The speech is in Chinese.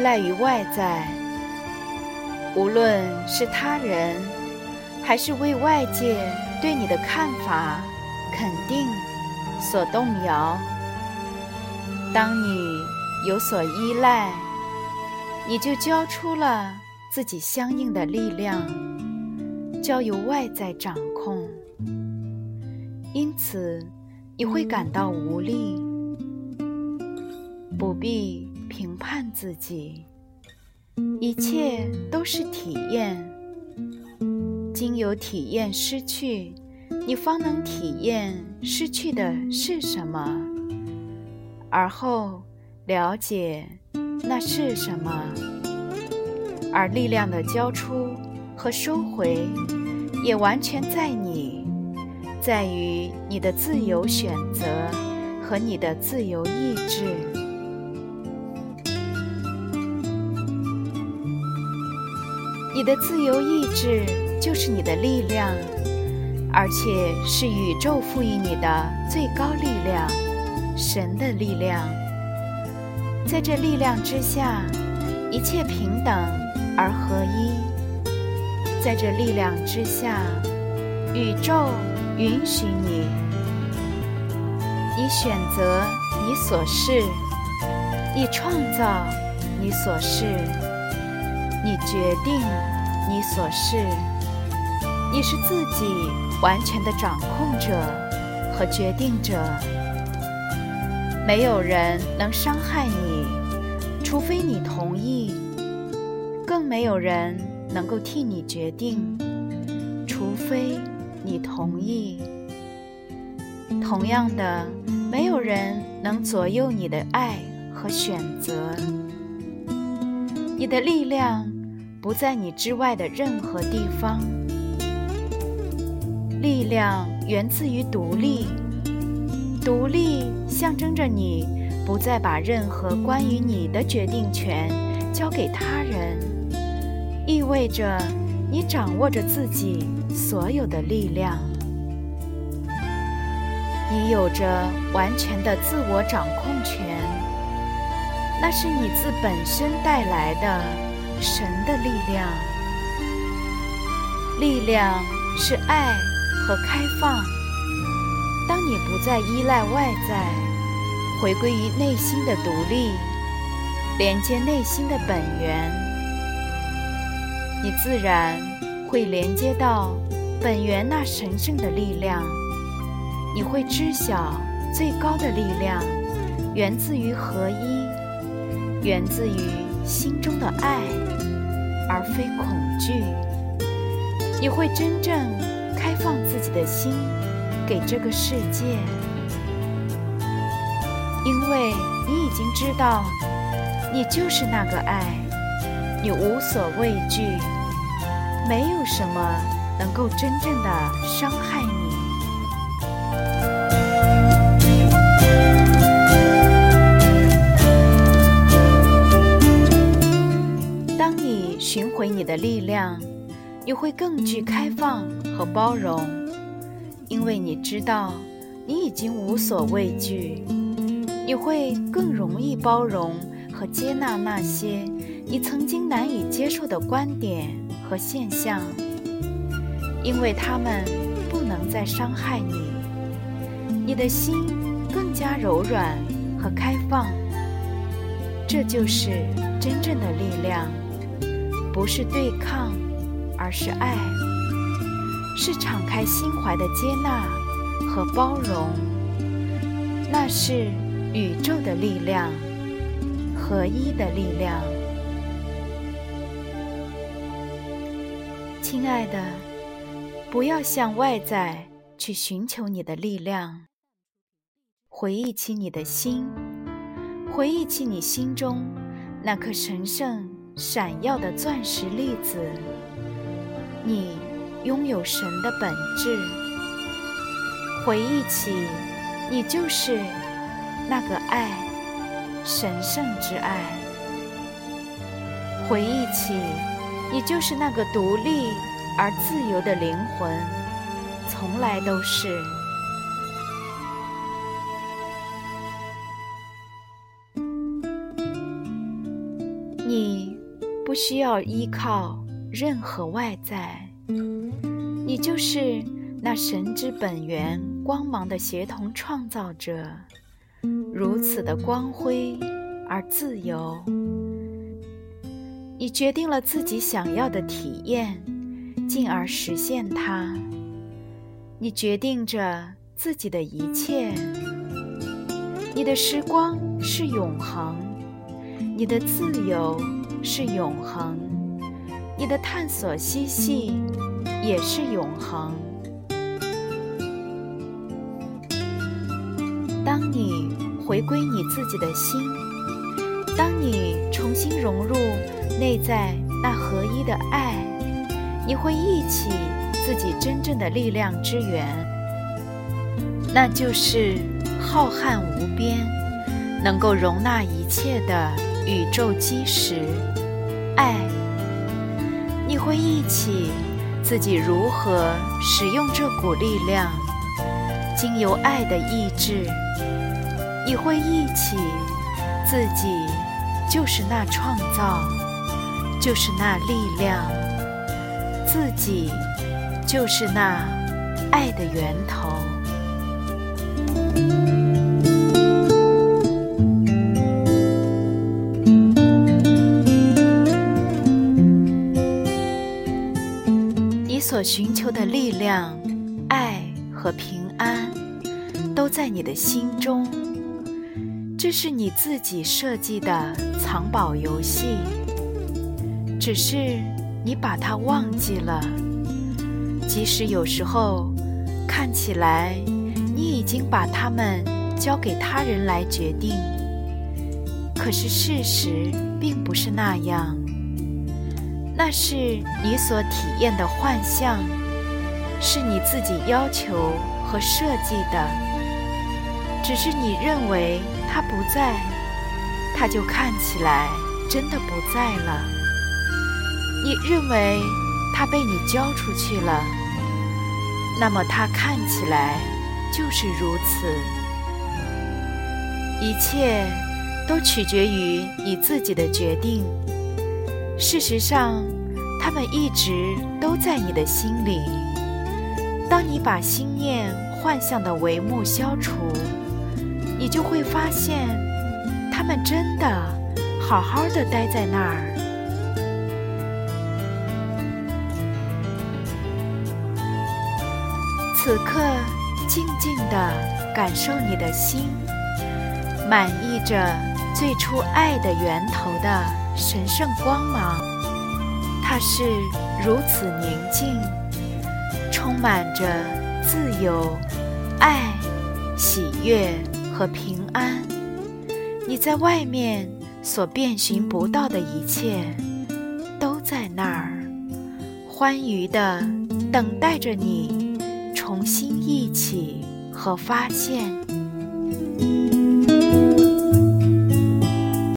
依赖于外在，无论是他人，还是为外界对你的看法、肯定所动摇。当你有所依赖，你就交出了自己相应的力量，交由外在掌控。因此，你会感到无力，不必。评判自己，一切都是体验。经由体验失去，你方能体验失去的是什么，而后了解那是什么。而力量的交出和收回，也完全在你，在于你的自由选择和你的自由意志。你的自由意志就是你的力量，而且是宇宙赋予你的最高力量——神的力量。在这力量之下，一切平等而合一。在这力量之下，宇宙允许你，你选择你所是，你创造你所是。你决定你所是，你是自己完全的掌控者和决定者。没有人能伤害你，除非你同意；更没有人能够替你决定，除非你同意。同样的，没有人能左右你的爱和选择。你的力量不在你之外的任何地方，力量源自于独立，独立象征着你不再把任何关于你的决定权交给他人，意味着你掌握着自己所有的力量，你有着完全的自我掌控权。那是你自本身带来的神的力量，力量是爱和开放。当你不再依赖外在，回归于内心的独立，连接内心的本源，你自然会连接到本源那神圣的力量。你会知晓最高的力量源自于合一。源自于心中的爱，而非恐惧。你会真正开放自己的心给这个世界，因为你已经知道，你就是那个爱，你无所畏惧，没有什么能够真正的伤害你。寻回你的力量，你会更具开放和包容，因为你知道你已经无所畏惧。你会更容易包容和接纳那些你曾经难以接受的观点和现象，因为他们不能再伤害你。你的心更加柔软和开放，这就是真正的力量。不是对抗，而是爱，是敞开心怀的接纳和包容。那是宇宙的力量，合一的力量。亲爱的，不要向外在去寻求你的力量，回忆起你的心，回忆起你心中那颗神圣闪耀的钻石粒子。你拥有神的本质。回忆起，你就是那个爱，神圣之爱。回忆起，你就是那个独立而自由的灵魂，从来都是。不需要依靠任何外在，你就是那神之本源。光芒的协同创造者，如此的光辉而自由。你决定了自己想要的体验，进而实现它。你决定着自己的一切。你的时光是永恒，你的自由是永恒，你的探索嬉戏也是永恒。当你回归你自己的心，当你重新融入内在那合一的爱，你会忆起自己真正的力量之源，那就是浩瀚无边、能够容纳一切的宇宙基石——爱。你会忆起自己如何使用这股力量，经由爱的意志。你会忆起自己就是那创造，就是那力量，自己就是那爱的源头。所寻求的力量、爱和平安，都在你的心中。这是你自己设计的藏宝游戏，只是你把它忘记了。即使有时候看起来你已经把它们交给他人来决定，可是事实并不是那样。那是你所体验的幻象，是你自己要求和设计的，只是你认为。他不在，他就看起来真的不在了。你认为他被你交出去了，那么他看起来就是如此。一切都取决于你自己的决定。事实上，他们一直都在你的心里。当你把心念幻象的帷幕消除。你就会发现，他们真的好好的待在那儿。此刻，静静的感受你的心，满溢着最初爱的源头的神圣光芒。它是如此宁静，充满着自由、爱、喜悦。和平安，你在外面所遍寻不到的一切，都在那儿，欢愉的等待着你重新忆起和发现。